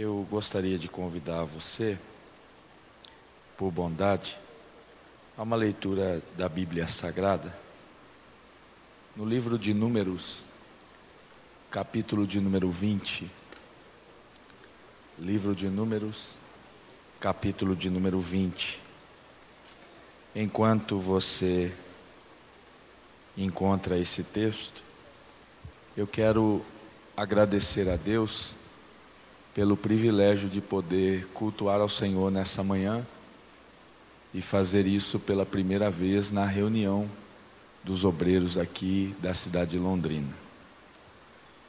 eu gostaria de convidar você, por bondade, a uma leitura da Bíblia Sagrada, no livro de Números, capítulo de número 20. Livro de Números, capítulo de número 20. Enquanto você encontra esse texto, eu quero agradecer a Deus pelo privilégio de poder cultuar ao Senhor nessa manhã e fazer isso pela primeira vez na reunião dos obreiros aqui da cidade de Londrina.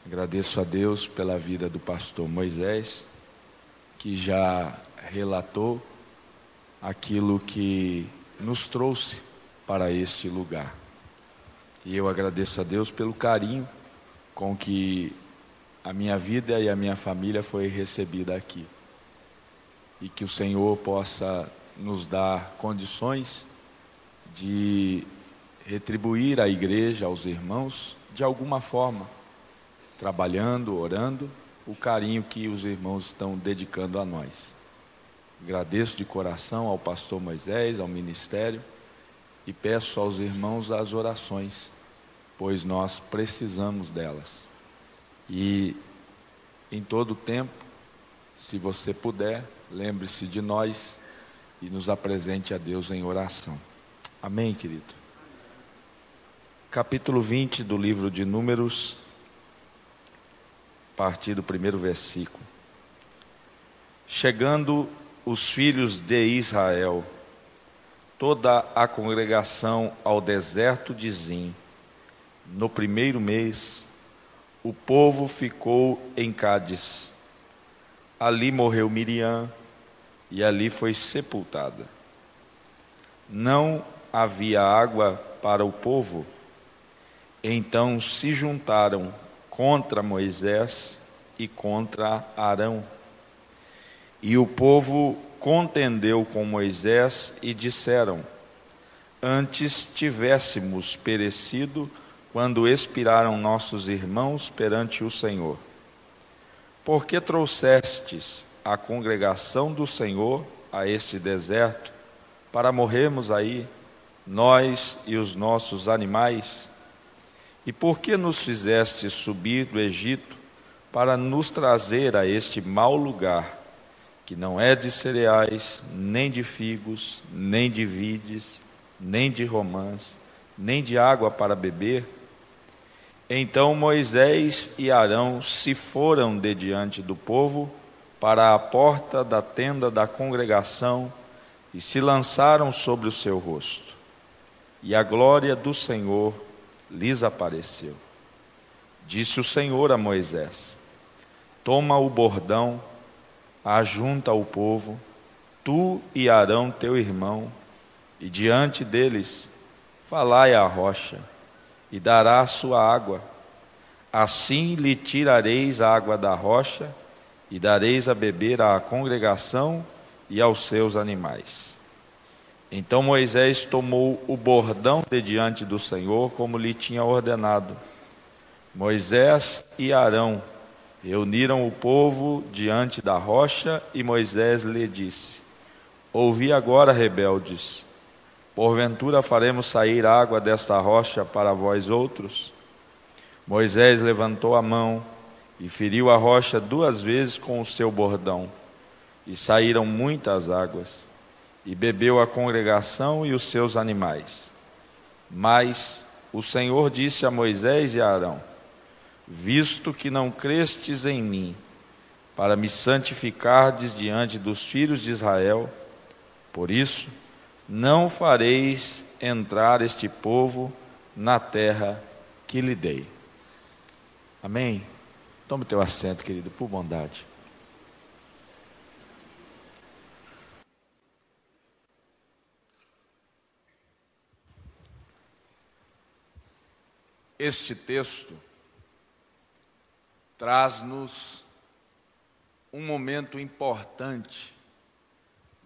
Agradeço a Deus pela vida do pastor Moisés, que já relatou aquilo que nos trouxe para este lugar. E eu agradeço a Deus pelo carinho com que a minha vida e a minha família foi recebida aqui. E que o Senhor possa nos dar condições de retribuir à igreja, aos irmãos, de alguma forma, trabalhando, orando, o carinho que os irmãos estão dedicando a nós. Agradeço de coração ao pastor Moisés, ao ministério, e peço aos irmãos as orações pois nós precisamos delas. E em todo tempo, se você puder, lembre-se de nós e nos apresente a Deus em oração. Amém, querido? Capítulo 20 do livro de Números, a partir do primeiro versículo. Chegando os filhos de Israel, toda a congregação ao deserto de Zim, no primeiro mês, o povo ficou em Cádiz. Ali morreu Miriam e ali foi sepultada. Não havia água para o povo, então se juntaram contra Moisés e contra Arão. E o povo contendeu com Moisés e disseram: Antes tivéssemos perecido quando expiraram nossos irmãos perante o Senhor. Porque trouxestes a congregação do Senhor a este deserto, para morrermos aí, nós e os nossos animais? E por que nos fizeste subir do Egito para nos trazer a este mau lugar, que não é de cereais, nem de figos, nem de vides, nem de romãs, nem de água para beber? Então Moisés e Arão se foram de diante do povo para a porta da tenda da congregação e se lançaram sobre o seu rosto. E a glória do Senhor lhes apareceu. Disse o Senhor a Moisés: Toma o bordão, ajunta o povo, tu e Arão teu irmão, e diante deles falai à rocha e dará a sua água. Assim lhe tirareis a água da rocha e dareis a beber à congregação e aos seus animais. Então Moisés tomou o bordão de diante do Senhor, como lhe tinha ordenado. Moisés e Arão reuniram o povo diante da rocha, e Moisés lhe disse: Ouvi agora, rebeldes, Porventura faremos sair água desta rocha para vós outros? Moisés levantou a mão e feriu a rocha duas vezes com o seu bordão, e saíram muitas águas, e bebeu a congregação e os seus animais. Mas o Senhor disse a Moisés e a Arão: Visto que não crestes em mim, para me santificardes diante dos filhos de Israel, por isso, não fareis entrar este povo na terra que lhe dei. Amém? Tome teu assento, querido, por bondade. Este texto traz-nos um momento importante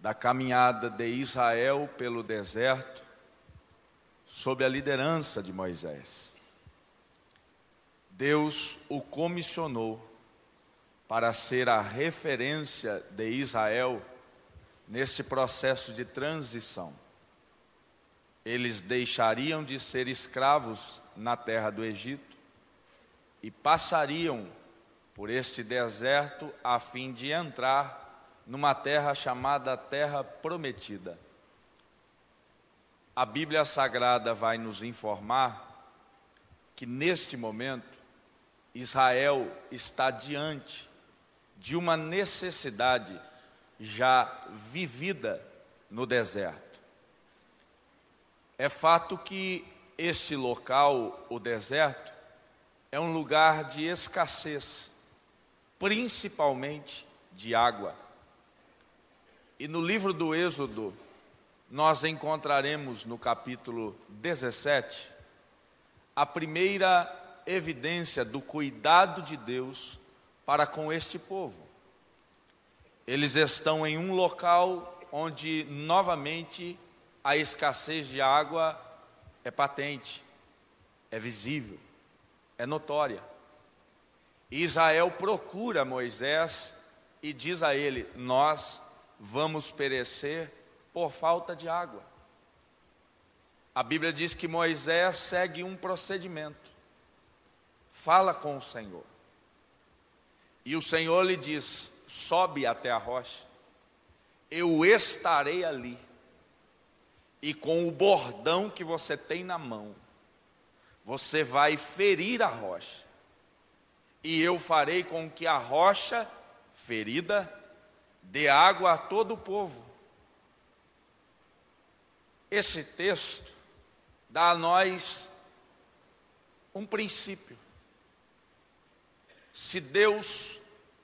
da caminhada de Israel pelo deserto, sob a liderança de Moisés. Deus o comissionou para ser a referência de Israel neste processo de transição. Eles deixariam de ser escravos na terra do Egito e passariam por este deserto a fim de entrar numa terra chamada Terra Prometida. A Bíblia Sagrada vai nos informar que neste momento Israel está diante de uma necessidade já vivida no deserto. É fato que este local, o deserto, é um lugar de escassez, principalmente de água. E no livro do Êxodo, nós encontraremos no capítulo 17 a primeira evidência do cuidado de Deus para com este povo. Eles estão em um local onde novamente a escassez de água é patente, é visível, é notória. Israel procura Moisés e diz a ele: Nós vamos perecer por falta de água. A Bíblia diz que Moisés segue um procedimento, fala com o Senhor. E o Senhor lhe diz: sobe até a rocha, eu estarei ali, e com o bordão que você tem na mão, você vai ferir a rocha, e eu farei com que a rocha ferida dê água a todo o povo. Esse texto dá a nós um princípio. Se Deus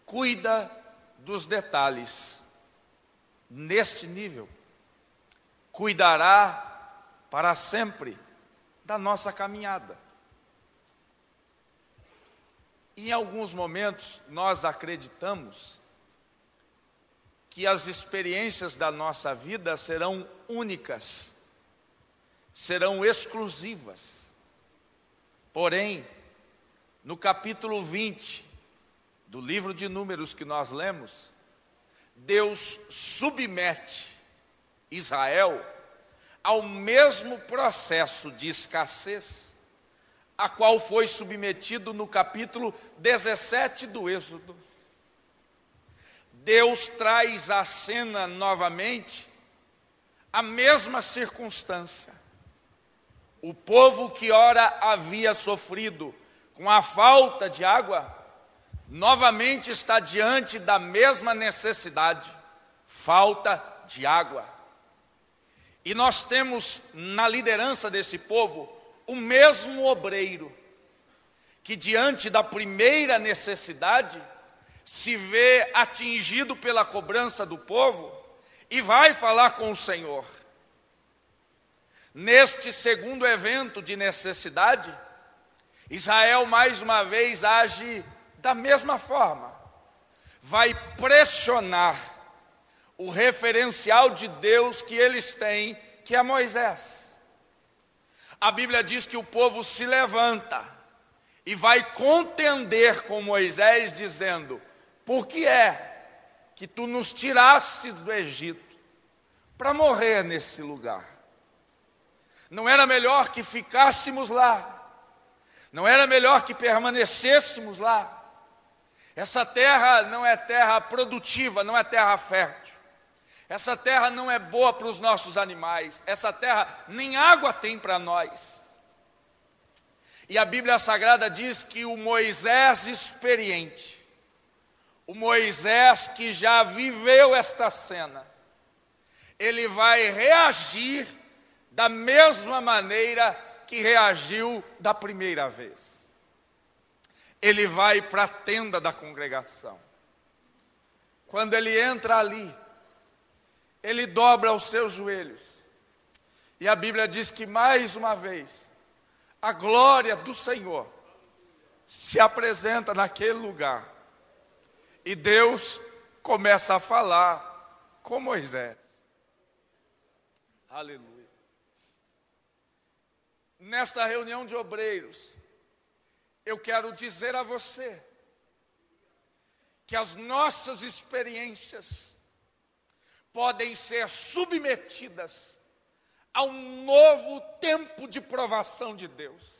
cuida dos detalhes neste nível, cuidará para sempre da nossa caminhada. Em alguns momentos nós acreditamos que as experiências da nossa vida serão únicas serão exclusivas. Porém, no capítulo 20 do livro de Números que nós lemos, Deus submete Israel ao mesmo processo de escassez a qual foi submetido no capítulo 17 do Êxodo. Deus traz à cena novamente a mesma circunstância. O povo que ora havia sofrido com a falta de água, novamente está diante da mesma necessidade, falta de água. E nós temos na liderança desse povo o mesmo obreiro, que diante da primeira necessidade, se vê atingido pela cobrança do povo e vai falar com o Senhor. Neste segundo evento de necessidade, Israel mais uma vez age da mesma forma, vai pressionar o referencial de Deus que eles têm, que é Moisés. A Bíblia diz que o povo se levanta e vai contender com Moisés, dizendo: Por que é que tu nos tiraste do Egito para morrer nesse lugar? Não era melhor que ficássemos lá? Não era melhor que permanecêssemos lá? Essa terra não é terra produtiva, não é terra fértil. Essa terra não é boa para os nossos animais. Essa terra nem água tem para nós. E a Bíblia Sagrada diz que o Moisés experiente, o Moisés que já viveu esta cena, ele vai reagir da mesma maneira que reagiu da primeira vez. Ele vai para a tenda da congregação. Quando ele entra ali, ele dobra os seus joelhos. E a Bíblia diz que mais uma vez, a glória do Senhor se apresenta naquele lugar. E Deus começa a falar com Moisés. Aleluia nesta reunião de obreiros, eu quero dizer a você que as nossas experiências podem ser submetidas a um novo tempo de provação de Deus.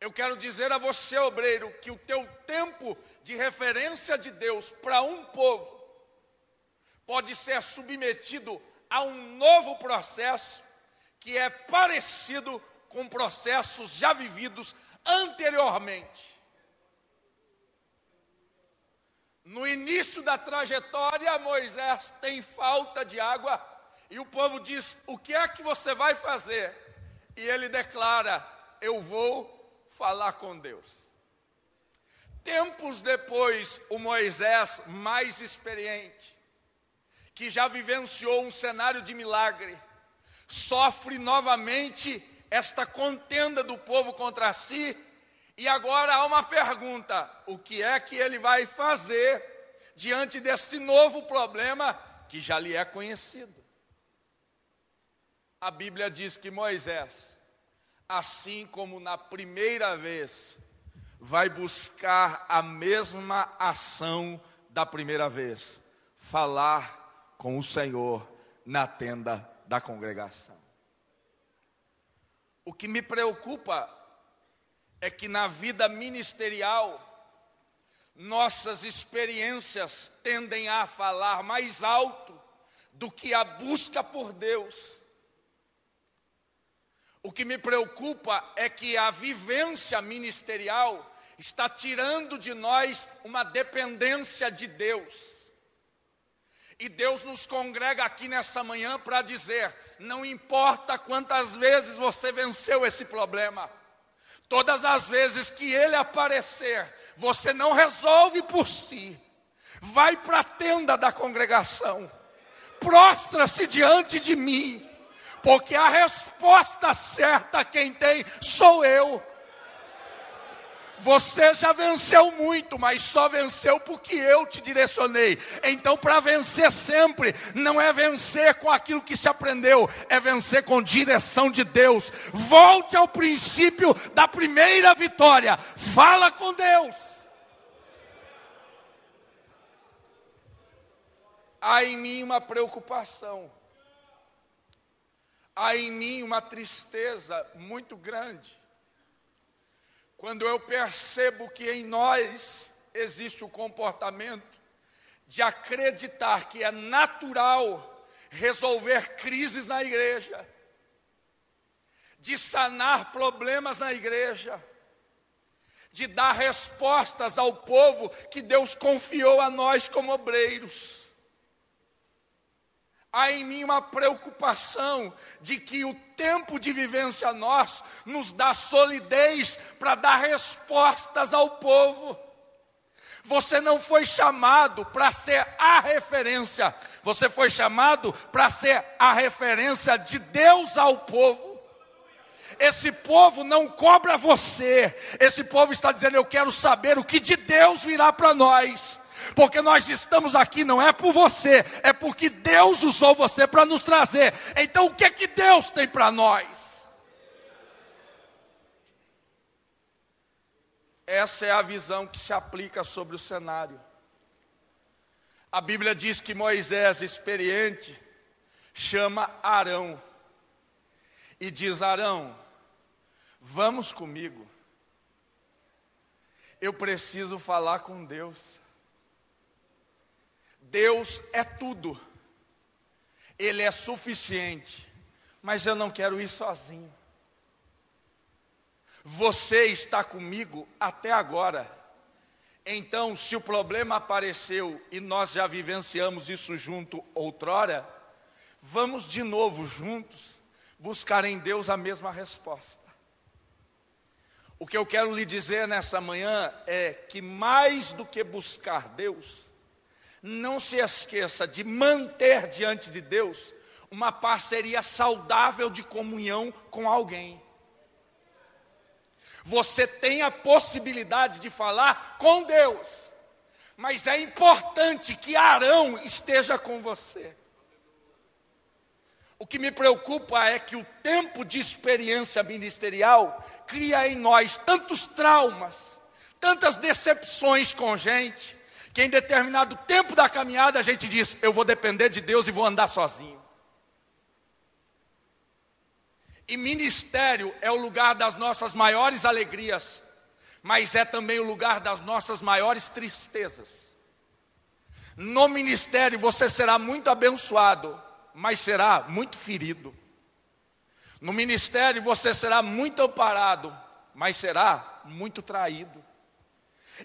Eu quero dizer a você, obreiro, que o teu tempo de referência de Deus para um povo pode ser submetido a um novo processo que é parecido com processos já vividos anteriormente. No início da trajetória, Moisés tem falta de água e o povo diz: O que é que você vai fazer? E ele declara: Eu vou falar com Deus. Tempos depois, o Moisés, mais experiente, que já vivenciou um cenário de milagre, sofre novamente esta contenda do povo contra si e agora há uma pergunta: o que é que ele vai fazer diante deste novo problema que já lhe é conhecido? A Bíblia diz que Moisés, assim como na primeira vez, vai buscar a mesma ação da primeira vez, falar com o Senhor na tenda da congregação. O que me preocupa é que na vida ministerial, nossas experiências tendem a falar mais alto do que a busca por Deus. O que me preocupa é que a vivência ministerial está tirando de nós uma dependência de Deus. E Deus nos congrega aqui nessa manhã para dizer: não importa quantas vezes você venceu esse problema, Todas as vezes que ele aparecer, você não resolve por si. Vai para a tenda da congregação. Prostra-se diante de mim. Porque a resposta certa quem tem sou eu. Você já venceu muito, mas só venceu porque eu te direcionei. Então, para vencer sempre, não é vencer com aquilo que se aprendeu, é vencer com direção de Deus. Volte ao princípio da primeira vitória. Fala com Deus. Há em mim uma preocupação, há em mim uma tristeza muito grande. Quando eu percebo que em nós existe o comportamento de acreditar que é natural resolver crises na igreja, de sanar problemas na igreja, de dar respostas ao povo que Deus confiou a nós como obreiros há em mim uma preocupação de que o tempo de vivência nosso nos dá solidez para dar respostas ao povo. Você não foi chamado para ser a referência, você foi chamado para ser a referência de Deus ao povo. Esse povo não cobra você, esse povo está dizendo: Eu quero saber o que de Deus virá para nós porque nós estamos aqui não é por você, é porque Deus usou você para nos trazer. Então o que é que Deus tem para nós? Essa é a visão que se aplica sobre o cenário. A Bíblia diz que Moisés, experiente, chama Arão e diz: Arão, vamos comigo. Eu preciso falar com Deus. Deus é tudo, Ele é suficiente, mas eu não quero ir sozinho. Você está comigo até agora. Então, se o problema apareceu e nós já vivenciamos isso junto outrora, vamos de novo juntos buscar em Deus a mesma resposta. O que eu quero lhe dizer nessa manhã é que mais do que buscar Deus, não se esqueça de manter diante de Deus uma parceria saudável de comunhão com alguém. Você tem a possibilidade de falar com Deus, mas é importante que Arão esteja com você. O que me preocupa é que o tempo de experiência ministerial cria em nós tantos traumas, tantas decepções com gente, que em determinado tempo da caminhada a gente diz: Eu vou depender de Deus e vou andar sozinho. E ministério é o lugar das nossas maiores alegrias, mas é também o lugar das nossas maiores tristezas. No ministério você será muito abençoado, mas será muito ferido. No ministério você será muito amparado, mas será muito traído.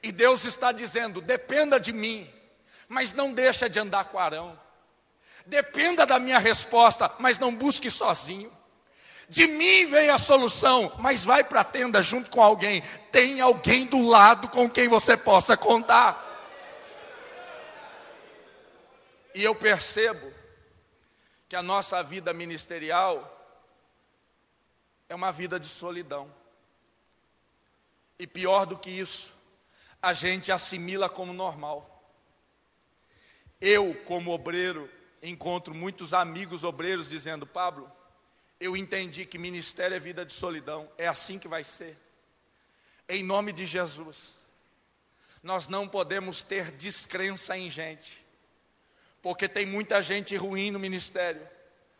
E Deus está dizendo: dependa de mim, mas não deixa de andar com Arão. Dependa da minha resposta, mas não busque sozinho. De mim vem a solução, mas vai para a tenda junto com alguém. Tem alguém do lado com quem você possa contar. E eu percebo que a nossa vida ministerial é uma vida de solidão. E pior do que isso, a gente assimila como normal. Eu, como obreiro, encontro muitos amigos obreiros dizendo: Pablo, eu entendi que ministério é vida de solidão, é assim que vai ser. Em nome de Jesus, nós não podemos ter descrença em gente, porque tem muita gente ruim no ministério,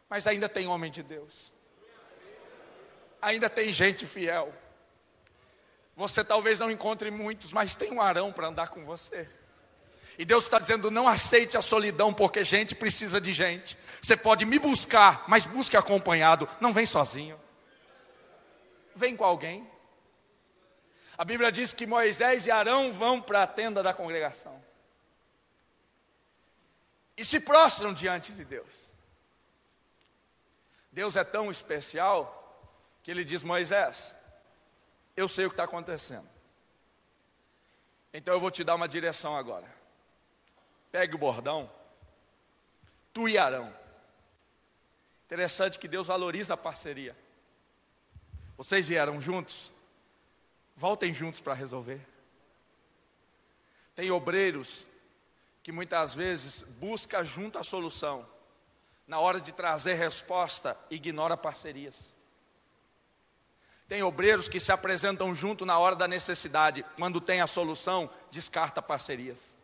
mas ainda tem homem de Deus, ainda tem gente fiel. Você talvez não encontre muitos, mas tem um Arão para andar com você. E Deus está dizendo: não aceite a solidão, porque gente precisa de gente. Você pode me buscar, mas busque acompanhado, não vem sozinho. Vem com alguém. A Bíblia diz que Moisés e Arão vão para a tenda da congregação e se prostram diante de Deus. Deus é tão especial que ele diz: Moisés, eu sei o que está acontecendo. Então eu vou te dar uma direção agora. Pegue o bordão, tu e Arão. Interessante que Deus valoriza a parceria. Vocês vieram juntos, voltem juntos para resolver. Tem obreiros que muitas vezes busca junto a solução. Na hora de trazer resposta, ignora parcerias. Tem obreiros que se apresentam junto na hora da necessidade, quando tem a solução, descarta parcerias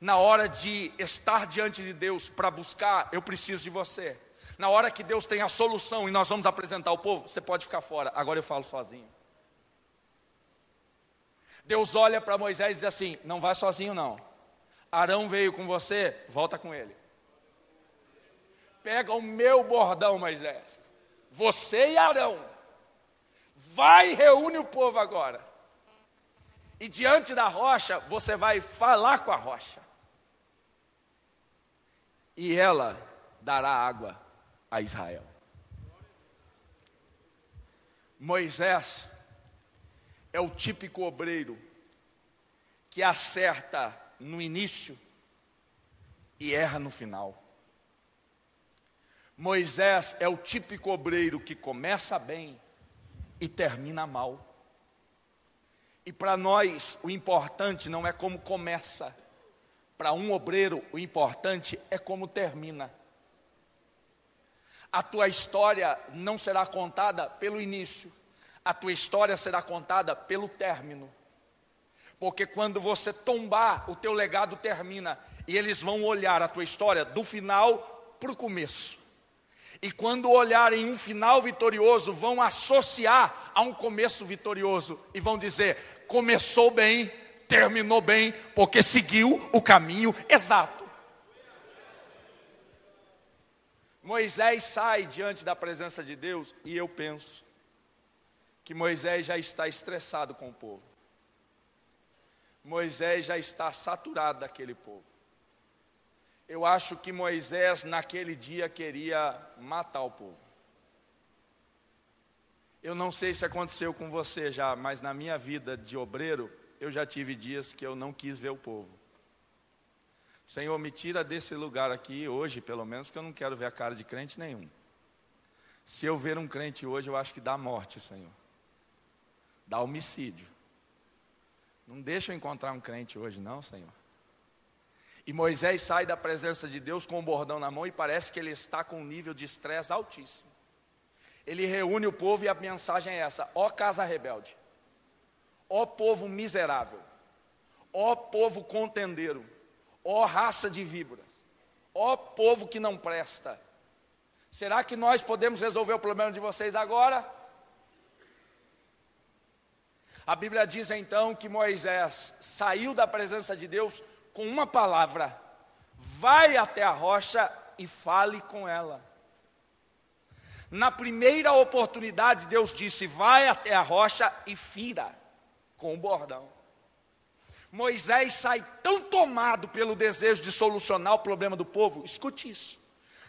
na hora de estar diante de Deus para buscar, eu preciso de você. Na hora que Deus tem a solução e nós vamos apresentar ao povo, você pode ficar fora, agora eu falo sozinho. Deus olha para Moisés e diz assim: Não vai sozinho, não. Arão veio com você, volta com ele. Pega o meu bordão, Moisés. Você e Arão. Vai e reúne o povo agora. E diante da rocha, você vai falar com a rocha e ela dará água a Israel. Moisés é o típico obreiro que acerta no início e erra no final. Moisés é o típico obreiro que começa bem e termina mal. E para nós, o importante não é como começa, para um obreiro, o importante é como termina. A tua história não será contada pelo início, a tua história será contada pelo término. Porque quando você tombar, o teu legado termina e eles vão olhar a tua história do final para o começo. E quando olharem um final vitorioso, vão associar a um começo vitorioso e vão dizer: começou bem, terminou bem, porque seguiu o caminho exato. Moisés sai diante da presença de Deus e eu penso que Moisés já está estressado com o povo. Moisés já está saturado daquele povo. Eu acho que Moisés naquele dia queria matar o povo. Eu não sei se aconteceu com você já, mas na minha vida de obreiro, eu já tive dias que eu não quis ver o povo. Senhor, me tira desse lugar aqui hoje, pelo menos, que eu não quero ver a cara de crente nenhum. Se eu ver um crente hoje, eu acho que dá morte, Senhor. Dá homicídio. Não deixa eu encontrar um crente hoje, não, Senhor. E Moisés sai da presença de Deus com o bordão na mão e parece que ele está com um nível de estresse altíssimo. Ele reúne o povo e a mensagem é essa: ó casa rebelde, Ó povo miserável, ó povo contendeiro, ó raça de víboras, ó povo que não presta. Será que nós podemos resolver o problema de vocês agora? A Bíblia diz então que Moisés saiu da presença de Deus com uma palavra: vai até a rocha e fale com ela. Na primeira oportunidade, Deus disse: vai até a rocha e fira com o bordão. Moisés sai tão tomado pelo desejo de solucionar o problema do povo, escute isso.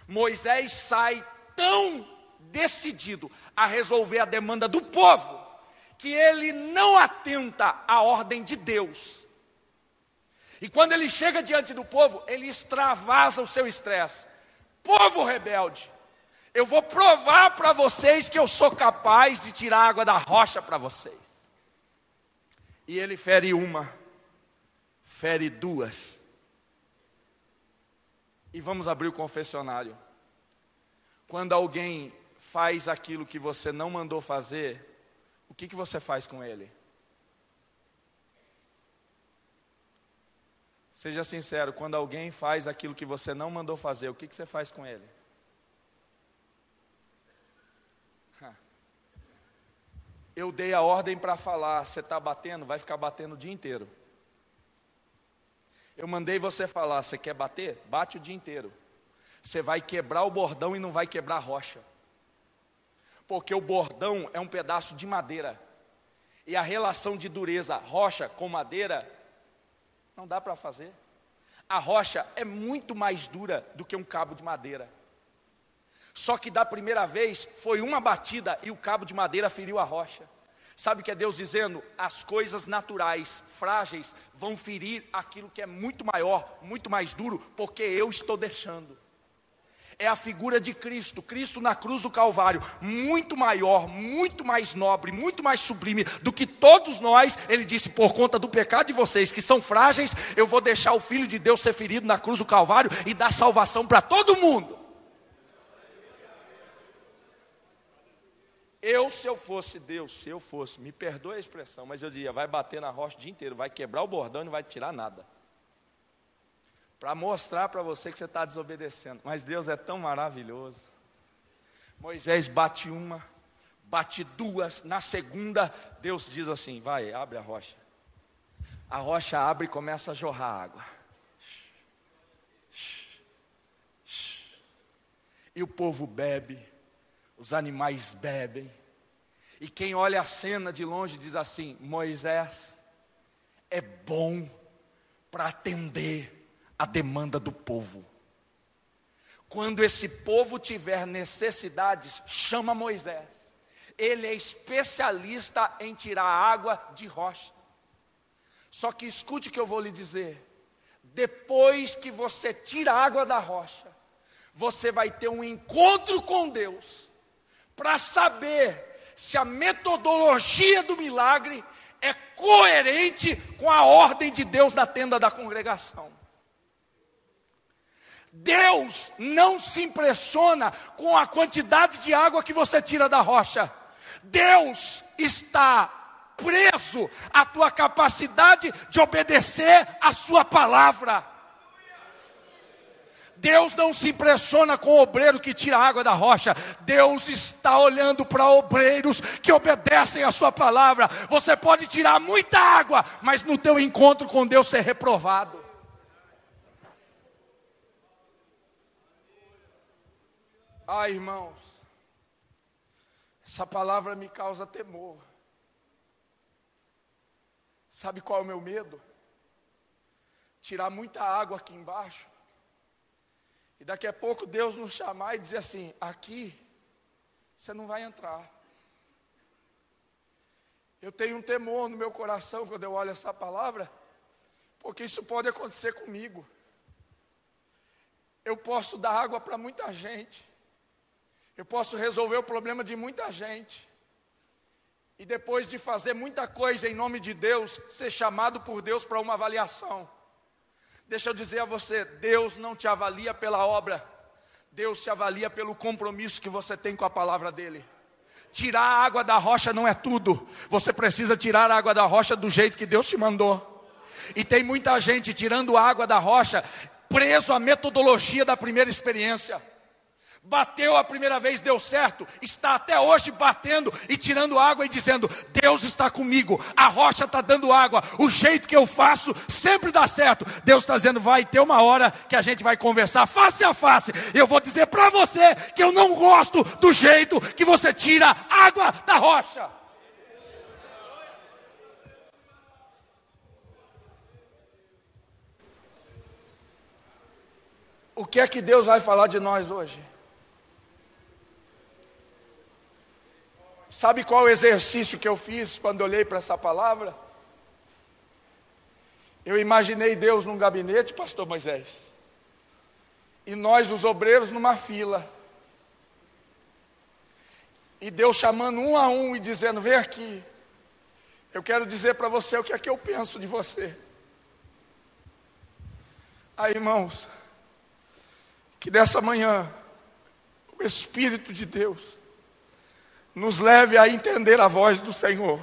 Moisés sai tão decidido a resolver a demanda do povo, que ele não atenta à ordem de Deus. E quando ele chega diante do povo, ele extravasa o seu estresse. Povo rebelde, eu vou provar para vocês que eu sou capaz de tirar água da rocha para vocês. E ele fere uma, fere duas. E vamos abrir o confessionário. Quando alguém faz aquilo que você não mandou fazer, o que, que você faz com ele? Seja sincero, quando alguém faz aquilo que você não mandou fazer, o que, que você faz com ele? Eu dei a ordem para falar, você está batendo, vai ficar batendo o dia inteiro. Eu mandei você falar, você quer bater? Bate o dia inteiro. Você vai quebrar o bordão e não vai quebrar a rocha. Porque o bordão é um pedaço de madeira. E a relação de dureza, rocha com madeira, não dá para fazer. A rocha é muito mais dura do que um cabo de madeira. Só que da primeira vez foi uma batida e o cabo de madeira feriu a rocha. Sabe o que é Deus dizendo? As coisas naturais, frágeis, vão ferir aquilo que é muito maior, muito mais duro, porque eu estou deixando. É a figura de Cristo, Cristo na cruz do Calvário, muito maior, muito mais nobre, muito mais sublime do que todos nós. Ele disse: por conta do pecado de vocês que são frágeis, eu vou deixar o Filho de Deus ser ferido na cruz do Calvário e dar salvação para todo mundo. Eu, se eu fosse Deus, se eu fosse, me perdoe a expressão, mas eu dizia, vai bater na rocha o dia inteiro, vai quebrar o bordão e não vai tirar nada. Para mostrar para você que você está desobedecendo. Mas Deus é tão maravilhoso. Moisés bate uma, bate duas, na segunda, Deus diz assim: vai, abre a rocha. A rocha abre e começa a jorrar água. E o povo bebe os animais bebem. E quem olha a cena de longe diz assim: Moisés é bom para atender a demanda do povo. Quando esse povo tiver necessidades, chama Moisés. Ele é especialista em tirar água de rocha. Só que escute o que eu vou lhe dizer. Depois que você tira a água da rocha, você vai ter um encontro com Deus para saber se a metodologia do milagre é coerente com a ordem de Deus na tenda da congregação. Deus não se impressiona com a quantidade de água que você tira da rocha. Deus está preso à tua capacidade de obedecer a sua palavra. Deus não se impressiona com o obreiro que tira água da rocha. Deus está olhando para obreiros que obedecem a sua palavra. Você pode tirar muita água, mas no teu encontro com Deus ser reprovado. Ai, irmãos, essa palavra me causa temor. Sabe qual é o meu medo? Tirar muita água aqui embaixo e daqui a pouco Deus nos chamar e dizer assim: aqui você não vai entrar. Eu tenho um temor no meu coração quando eu olho essa palavra, porque isso pode acontecer comigo. Eu posso dar água para muita gente, eu posso resolver o problema de muita gente, e depois de fazer muita coisa em nome de Deus, ser chamado por Deus para uma avaliação. Deixa eu dizer a você: Deus não te avalia pela obra, Deus te avalia pelo compromisso que você tem com a palavra dEle. Tirar a água da rocha não é tudo. Você precisa tirar a água da rocha do jeito que Deus te mandou. E tem muita gente tirando água da rocha, preso à metodologia da primeira experiência. Bateu a primeira vez, deu certo, está até hoje batendo e tirando água e dizendo: Deus está comigo, a rocha está dando água, o jeito que eu faço sempre dá certo. Deus está dizendo: vai ter uma hora que a gente vai conversar face a face. Eu vou dizer para você que eu não gosto do jeito que você tira água da rocha. O que é que Deus vai falar de nós hoje? Sabe qual exercício que eu fiz quando olhei para essa palavra? Eu imaginei Deus num gabinete, pastor Moisés, e nós, os obreiros, numa fila. E Deus chamando um a um e dizendo: Vem aqui, eu quero dizer para você o que é que eu penso de você. Aí, irmãos, que dessa manhã, o Espírito de Deus, nos leve a entender a voz do Senhor.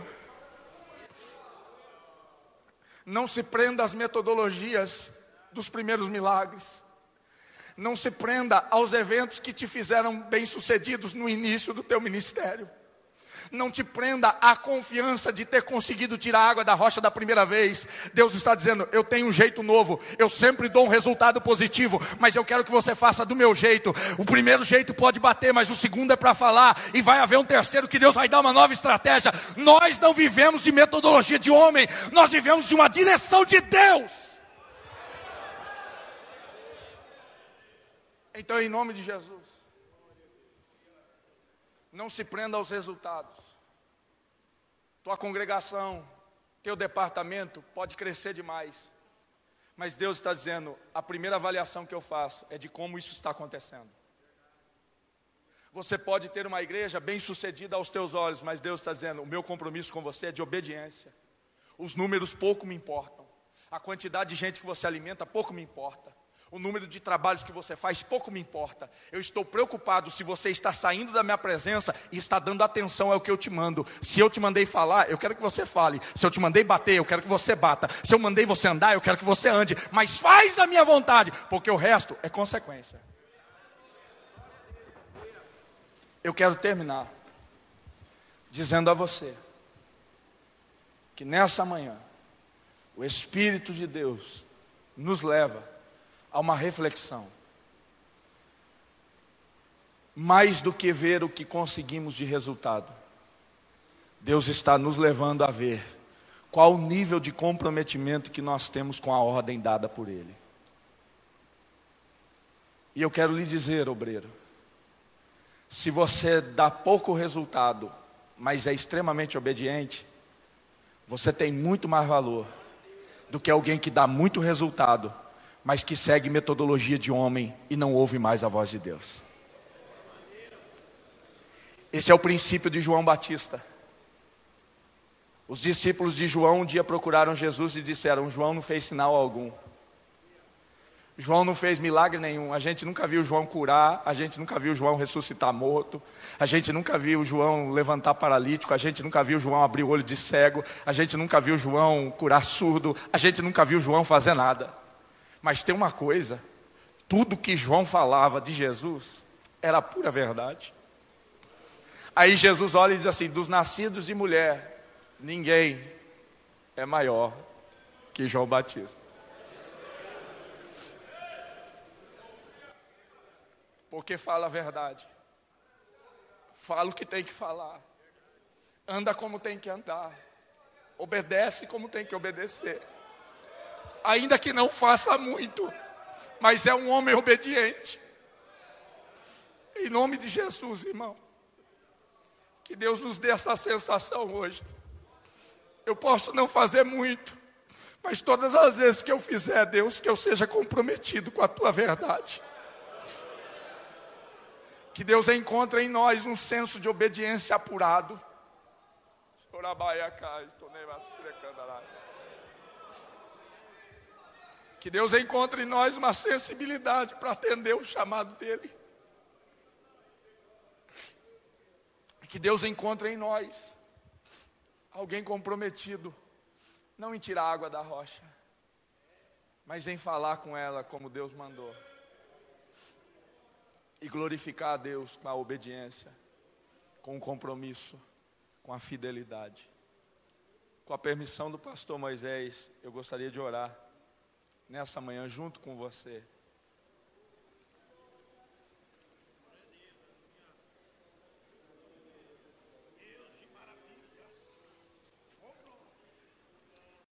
Não se prenda às metodologias dos primeiros milagres. Não se prenda aos eventos que te fizeram bem-sucedidos no início do teu ministério não te prenda à confiança de ter conseguido tirar água da rocha da primeira vez. Deus está dizendo: eu tenho um jeito novo, eu sempre dou um resultado positivo, mas eu quero que você faça do meu jeito. O primeiro jeito pode bater, mas o segundo é para falar, e vai haver um terceiro que Deus vai dar uma nova estratégia. Nós não vivemos de metodologia de homem, nós vivemos de uma direção de Deus. Então, em nome de Jesus. Não se prenda aos resultados. Tua congregação, teu departamento pode crescer demais. Mas Deus está dizendo: a primeira avaliação que eu faço é de como isso está acontecendo. Você pode ter uma igreja bem sucedida aos teus olhos, mas Deus está dizendo: o meu compromisso com você é de obediência. Os números pouco me importam. A quantidade de gente que você alimenta pouco me importa. O número de trabalhos que você faz pouco me importa. Eu estou preocupado se você está saindo da minha presença e está dando atenção ao que eu te mando. Se eu te mandei falar, eu quero que você fale. Se eu te mandei bater, eu quero que você bata. Se eu mandei você andar, eu quero que você ande. Mas faz a minha vontade, porque o resto é consequência. Eu quero terminar dizendo a você que nessa manhã o Espírito de Deus nos leva a uma reflexão. Mais do que ver o que conseguimos de resultado, Deus está nos levando a ver qual o nível de comprometimento que nós temos com a ordem dada por Ele. E eu quero lhe dizer, obreiro, se você dá pouco resultado, mas é extremamente obediente, você tem muito mais valor do que alguém que dá muito resultado, mas que segue metodologia de homem e não ouve mais a voz de Deus. Esse é o princípio de João Batista. Os discípulos de João um dia procuraram Jesus e disseram: João não fez sinal algum. João não fez milagre nenhum. A gente nunca viu João curar, a gente nunca viu João ressuscitar morto, a gente nunca viu João levantar paralítico, a gente nunca viu João abrir o olho de cego, a gente nunca viu João curar surdo, a gente nunca viu João fazer nada. Mas tem uma coisa: tudo que João falava de Jesus era pura verdade. Aí Jesus olha e diz assim: dos nascidos de mulher, ninguém é maior que João Batista. Porque fala a verdade, fala o que tem que falar, anda como tem que andar, obedece como tem que obedecer ainda que não faça muito, mas é um homem obediente. Em nome de Jesus, irmão. Que Deus nos dê essa sensação hoje. Eu posso não fazer muito, mas todas as vezes que eu fizer, Deus, que eu seja comprometido com a tua verdade. Que Deus encontre em nós um senso de obediência apurado. Chorabaia, cai, Que Deus encontre em nós uma sensibilidade para atender o chamado dele. que Deus encontre em nós alguém comprometido, não em tirar água da rocha, mas em falar com ela como Deus mandou. E glorificar a Deus com a obediência, com o compromisso, com a fidelidade. Com a permissão do pastor Moisés, eu gostaria de orar nessa manhã junto com você.